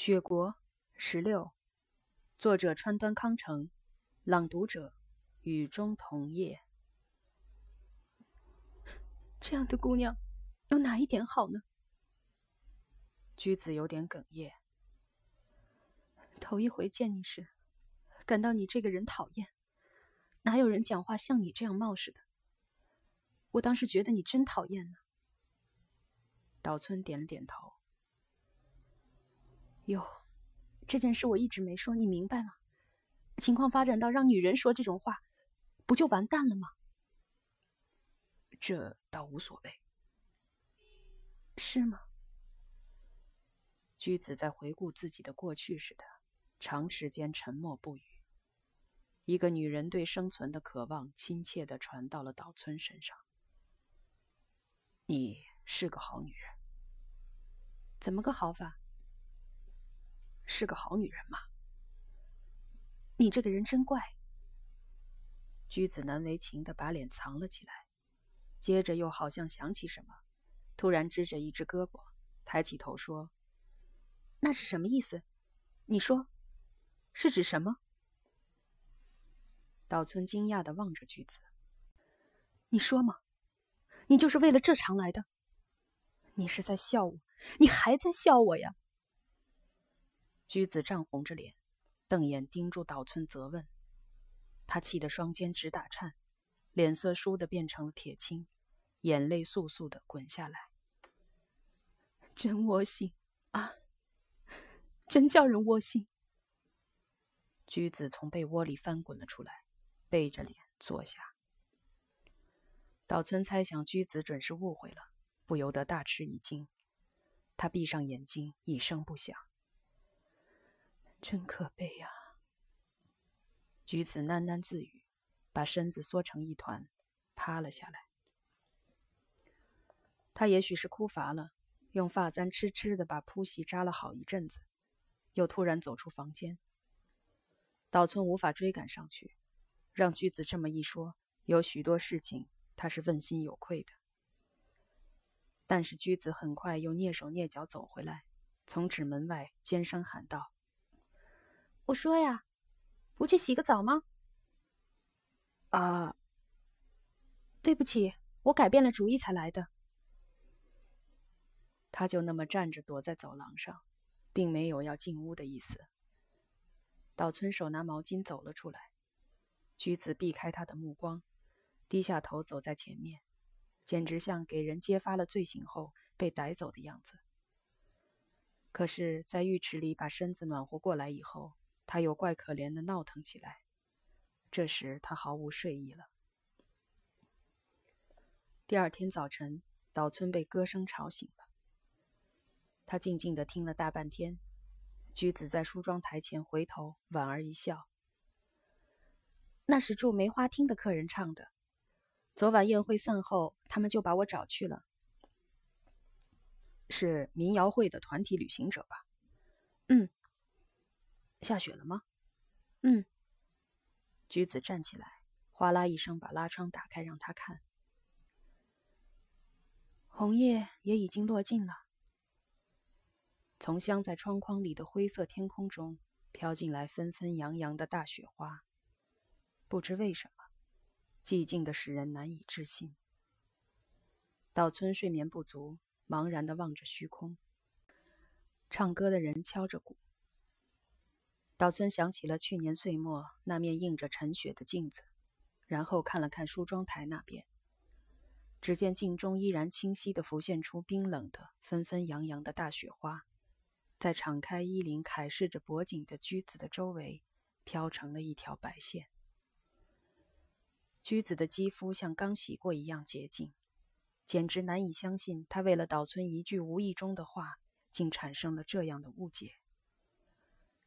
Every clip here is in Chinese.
雪国十六，作者川端康成，朗读者雨中桐叶。这样的姑娘，有哪一点好呢？居子有点哽咽。头一回见你时，感到你这个人讨厌，哪有人讲话像你这样冒失的？我当时觉得你真讨厌呢。岛村点了点头。哟，这件事我一直没说，你明白吗？情况发展到让女人说这种话，不就完蛋了吗？这倒无所谓，是吗？居子在回顾自己的过去似的，长时间沉默不语。一个女人对生存的渴望，亲切的传到了岛村身上。你是个好女人，怎么个好法？是个好女人嘛？你这个人真怪。居子难为情的把脸藏了起来，接着又好像想起什么，突然支着一只胳膊，抬起头说：“那是什么意思？你说，是指什么？”岛村惊讶的望着居子：“你说嘛？你就是为了这场来的？你是在笑我？你还在笑我呀？”居子涨红着脸，瞪眼盯住岛村，责问。他气得双肩直打颤，脸色倏地变成了铁青，眼泪簌簌地滚下来。真窝心啊！真叫人窝心。居子从被窝里翻滚了出来，背着脸坐下。岛村猜想居子准是误会了，不由得大吃一惊。他闭上眼睛，一声不响。真可悲呀！菊子喃喃自语，把身子缩成一团，趴了下来。他也许是哭乏了，用发簪痴痴的把铺席扎了好一阵子，又突然走出房间。岛村无法追赶上去，让菊子这么一说，有许多事情他是问心有愧的。但是菊子很快又蹑手蹑脚走回来，从纸门外尖声喊道。我说呀，不去洗个澡吗？啊，对不起，我改变了主意才来的。他就那么站着躲在走廊上，并没有要进屋的意思。岛村手拿毛巾走了出来，菊子避开他的目光，低下头走在前面，简直像给人揭发了罪行后被逮走的样子。可是，在浴池里把身子暖和过来以后。他又怪可怜的闹腾起来，这时他毫无睡意了。第二天早晨，岛村被歌声吵醒了。他静静的听了大半天。居子在梳妆台前回头，莞尔一笑：“那是住梅花厅的客人唱的。昨晚宴会散后，他们就把我找去了。是民谣会的团体旅行者吧？”“嗯。”下雪了吗？嗯。橘子站起来，哗啦一声把拉窗打开，让他看。红叶也已经落尽了。从镶在窗框里的灰色天空中飘进来纷纷扬扬的大雪花，不知为什么，寂静的使人难以置信。岛村睡眠不足，茫然的望着虚空。唱歌的人敲着鼓。岛村想起了去年岁末那面映着晨雪的镜子，然后看了看梳妆台那边，只见镜中依然清晰地浮现出冰冷的、纷纷扬扬的大雪花，在敞开衣领、凯视着脖颈的居子的周围飘成了一条白线。居子的肌肤像刚洗过一样洁净，简直难以相信，他为了岛村一句无意中的话，竟产生了这样的误解。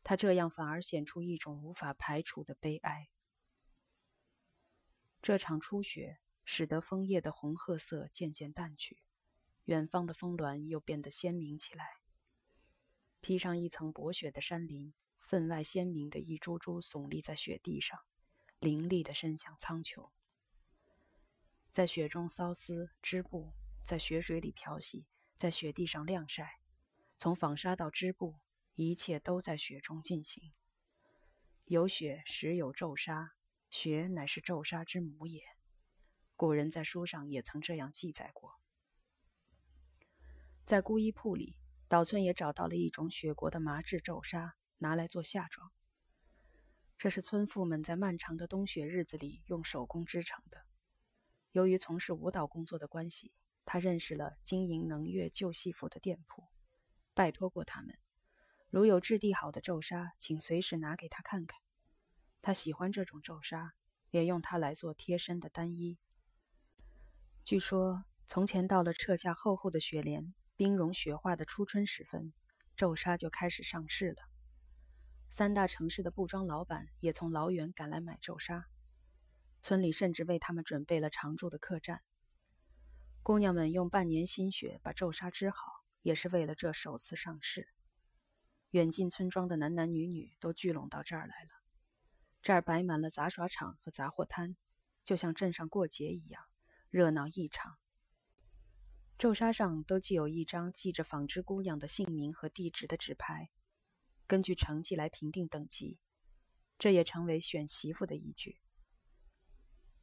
他这样反而显出一种无法排除的悲哀。这场初雪使得枫叶的红褐色渐渐淡去，远方的峰峦又变得鲜明起来。披上一层薄雪的山林，分外鲜明的一株株耸立在雪地上，凌厉地伸向苍穹。在雪中缫丝织布，在雪水里漂洗，在雪地上晾晒，从纺纱到织布。一切都在雪中进行。有雪，时有骤沙，雪乃是骤沙之母也。古人在书上也曾这样记载过。在孤衣铺里，岛村也找到了一种雪国的麻质皱纱，拿来做夏装。这是村妇们在漫长的冬雪日子里用手工织成的。由于从事舞蹈工作的关系，他认识了经营能乐旧戏服的店铺，拜托过他们，如有质地好的皱纱，请随时拿给他看看。他喜欢这种皱纱，也用它来做贴身的单衣。据说，从前到了撤下厚厚的雪帘。冰融雪化的初春时分，皱纱就开始上市了。三大城市的布庄老板也从老远赶来买皱纱，村里甚至为他们准备了常住的客栈。姑娘们用半年心血把皱纱织好，也是为了这首次上市。远近村庄的男男女女都聚拢到这儿来了，这儿摆满了杂耍场和杂货摊，就像镇上过节一样，热闹异常。皱纱上都记有一张记着纺织姑娘的姓名和地址的纸牌，根据成绩来评定等级，这也成为选媳妇的依据。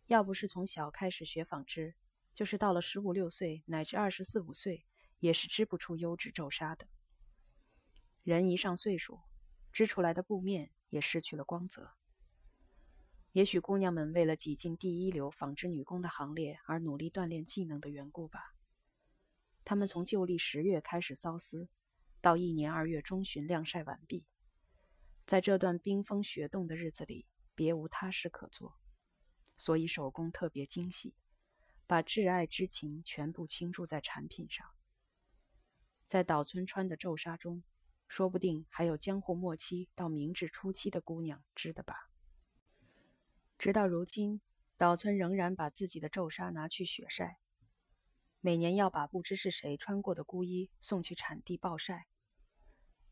要不是从小开始学纺织，就是到了十五六岁乃至二十四五岁，也是织不出优质皱纱的。人一上岁数，织出来的布面也失去了光泽。也许姑娘们为了挤进第一流纺织女工的行列而努力锻炼技能的缘故吧。她们从旧历十月开始缫丝，到一年二月中旬晾晒完毕。在这段冰封雪冻的日子里，别无他事可做，所以手工特别精细，把挚爱之情全部倾注在产品上。在岛村穿的皱纱中，说不定还有江户末期到明治初期的姑娘织的吧。直到如今，岛村仍然把自己的皱纱拿去雪晒。每年要把不知是谁穿过的孤衣送去产地暴晒，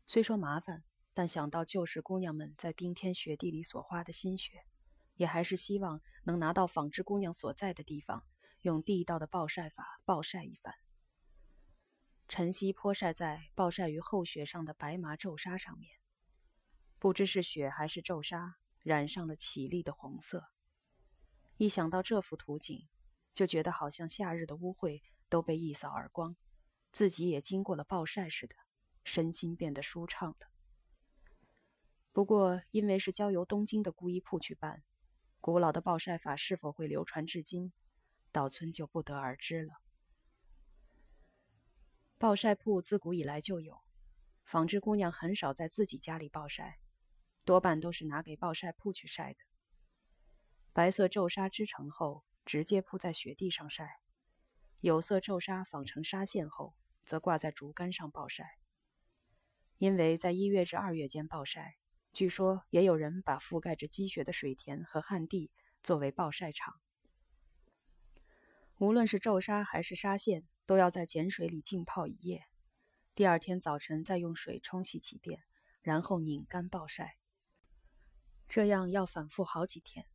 虽说麻烦，但想到旧时姑娘们在冰天雪地里所花的心血，也还是希望能拿到纺织姑娘所在的地方，用地道的暴晒法暴晒一番。晨曦泼晒在暴晒于厚雪上的白麻皱纱上面，不知是雪还是皱纱，染上了绮丽的红色。一想到这幅图景，就觉得好像夏日的污秽。都被一扫而光，自己也经过了暴晒似的，身心变得舒畅了。不过，因为是交由东京的孤衣铺去办，古老的暴晒法是否会流传至今，岛村就不得而知了。暴晒铺自古以来就有，纺织姑娘很少在自己家里暴晒，多半都是拿给暴晒铺去晒的。白色皱纱织成后，直接铺在雪地上晒。有色皱纱纺成纱线后，则挂在竹竿上暴晒。因为在一月至二月间暴晒，据说也有人把覆盖着积雪的水田和旱地作为暴晒场。无论是皱纱还是纱线，都要在碱水里浸泡一夜，第二天早晨再用水冲洗几遍，然后拧干暴晒。这样要反复好几天。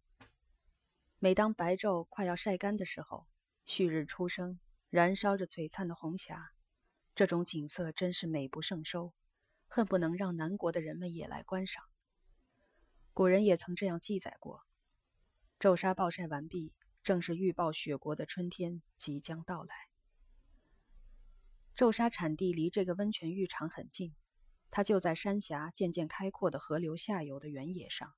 每当白昼快要晒干的时候，旭日初升，燃烧着璀璨的红霞，这种景色真是美不胜收，恨不能让南国的人们也来观赏。古人也曾这样记载过：昼沙暴晒完毕，正是预报雪国的春天即将到来。皱纱产地离这个温泉浴场很近，它就在山峡渐渐开阔的河流下游的原野上，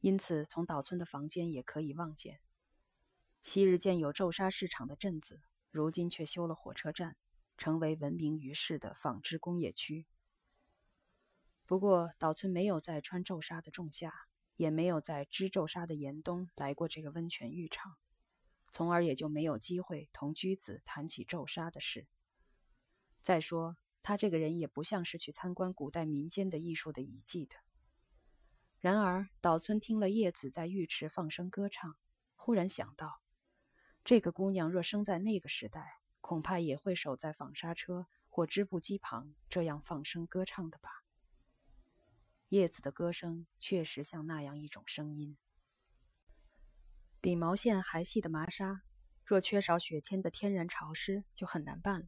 因此从岛村的房间也可以望见。昔日建有皱纱市场的镇子，如今却修了火车站，成为闻名于世的纺织工业区。不过，岛村没有在穿皱纱的仲夏，也没有在织皱纱的严冬来过这个温泉浴场，从而也就没有机会同居子谈起皱纱的事。再说，他这个人也不像是去参观古代民间的艺术的遗迹的。然而，岛村听了叶子在浴池放声歌唱，忽然想到。这个姑娘若生在那个时代，恐怕也会守在纺纱车或织布机旁，这样放声歌唱的吧。叶子的歌声确实像那样一种声音。比毛线还细的麻纱，若缺少雪天的天然潮湿，就很难办了。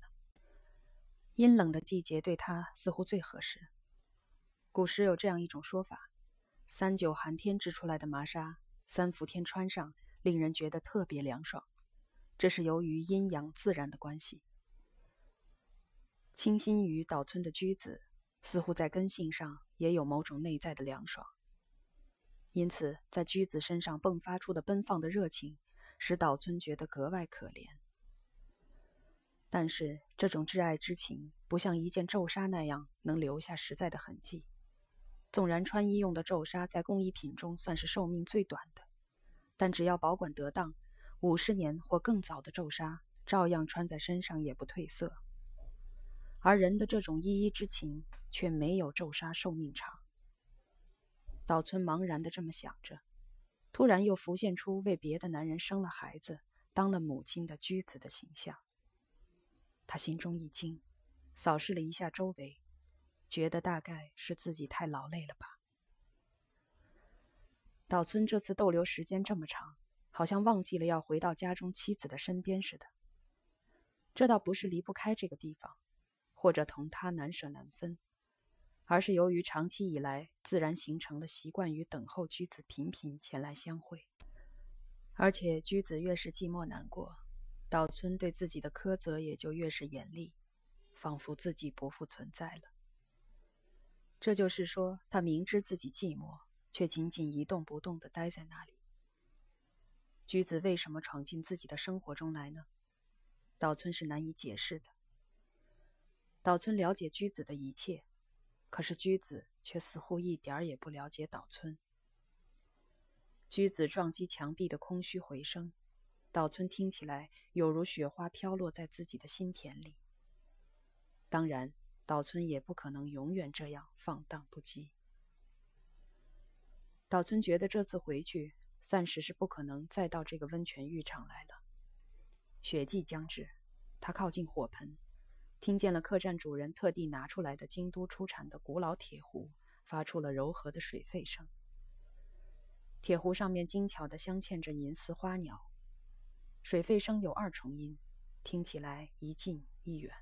阴冷的季节对它似乎最合适，古时有这样一种说法：三九寒天织出来的麻纱，三伏天穿上，令人觉得特别凉爽。这是由于阴阳自然的关系。倾心于岛村的居子，似乎在根性上也有某种内在的凉爽。因此，在居子身上迸发出的奔放的热情，使岛村觉得格外可怜。但是，这种挚爱之情不像一件皱纱那样能留下实在的痕迹。纵然穿衣用的皱纱在工艺品中算是寿命最短的，但只要保管得当，五十年或更早的皱纱照样穿在身上也不褪色。而人的这种依依之情却没有皱纱寿命长。岛村茫然地这么想着，突然又浮现出为别的男人生了孩子、当了母亲的居子的形象。他心中一惊，扫视了一下周围。觉得大概是自己太劳累了吧。岛村这次逗留时间这么长，好像忘记了要回到家中妻子的身边似的。这倒不是离不开这个地方，或者同他难舍难分，而是由于长期以来自然形成了习惯于等候居子频频前来相会，而且居子越是寂寞难过，岛村对自己的苛责也就越是严厉，仿佛自己不复存在了。这就是说，他明知自己寂寞，却仅仅一动不动地待在那里。居子为什么闯进自己的生活中来呢？岛村是难以解释的。岛村了解居子的一切，可是居子却似乎一点儿也不了解岛村。居子撞击墙壁的空虚回声，岛村听起来有如雪花飘落在自己的心田里。当然。岛村也不可能永远这样放荡不羁。岛村觉得这次回去暂时是不可能再到这个温泉浴场来了。雪季将至，他靠近火盆，听见了客栈主人特地拿出来的京都出产的古老铁壶发出了柔和的水沸声。铁壶上面精巧地镶嵌着银丝花鸟，水沸声有二重音，听起来一近一远。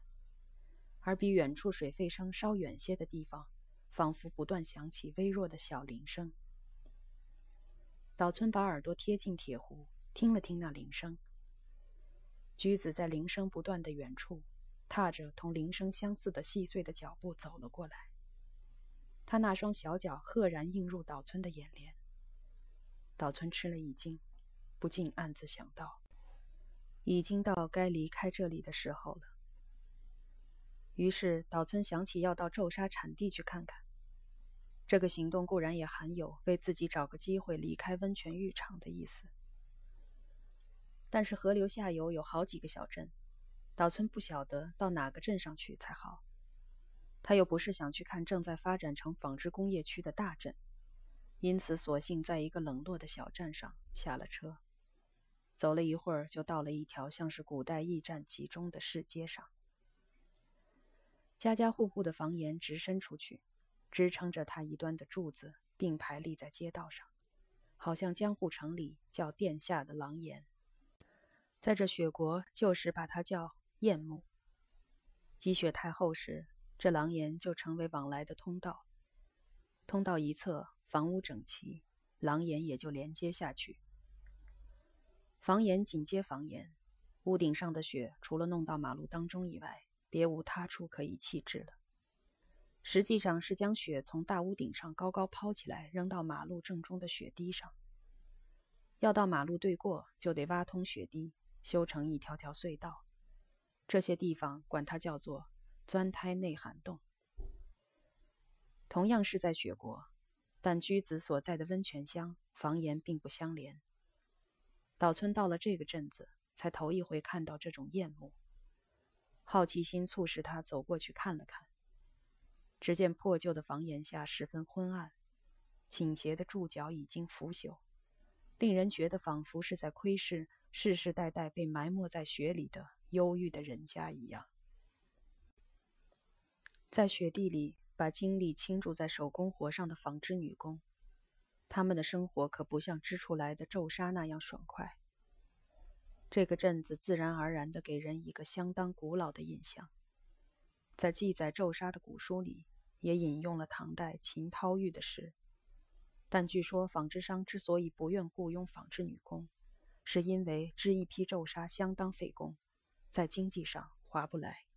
而比远处水沸声稍远些的地方，仿佛不断响起微弱的小铃声。岛村把耳朵贴近铁壶，听了听那铃声。驹子在铃声不断的远处，踏着同铃声相似的细碎的脚步走了过来。他那双小脚赫然映入岛村的眼帘。岛村吃了一惊，不禁暗自想到：已经到该离开这里的时候了。于是岛村想起要到皱纱产地去看看。这个行动固然也含有为自己找个机会离开温泉浴场的意思，但是河流下游有好几个小镇，岛村不晓得到哪个镇上去才好。他又不是想去看正在发展成纺织工业区的大镇，因此索性在一个冷落的小站上下了车，走了一会儿，就到了一条像是古代驿站集中的市街上。家家户户的房檐直伸出去，支撑着它一端的柱子并排立在街道上，好像江户城里叫殿下的廊檐。在这雪国旧时把它叫雁木。积雪太厚时，这廊檐就成为往来的通道。通道一侧房屋整齐，廊檐也就连接下去。房檐紧接房檐，屋顶上的雪除了弄到马路当中以外。别无他处可以弃置了，实际上是将雪从大屋顶上高高抛起来，扔到马路正中的雪地上。要到马路对过，就得挖通雪地，修成一条条隧道。这些地方管它叫做“钻胎内涵洞”。同样是在雪国，但居子所在的温泉乡房檐并不相连。岛村到了这个镇子，才头一回看到这种艳幕。好奇心促使他走过去看了看。只见破旧的房檐下十分昏暗，倾斜的柱脚已经腐朽，令人觉得仿佛是在窥视世世代代被埋没在雪里的忧郁的人家一样。在雪地里把精力倾注在手工活上的纺织女工，他们的生活可不像织出来的皱纱那样爽快。这个镇子自然而然地给人一个相当古老的印象。在记载皱纱的古书里，也引用了唐代秦涛玉的诗，但据说纺织商之所以不愿雇佣纺织女工，是因为织一批皱纱相当费工，在经济上划不来。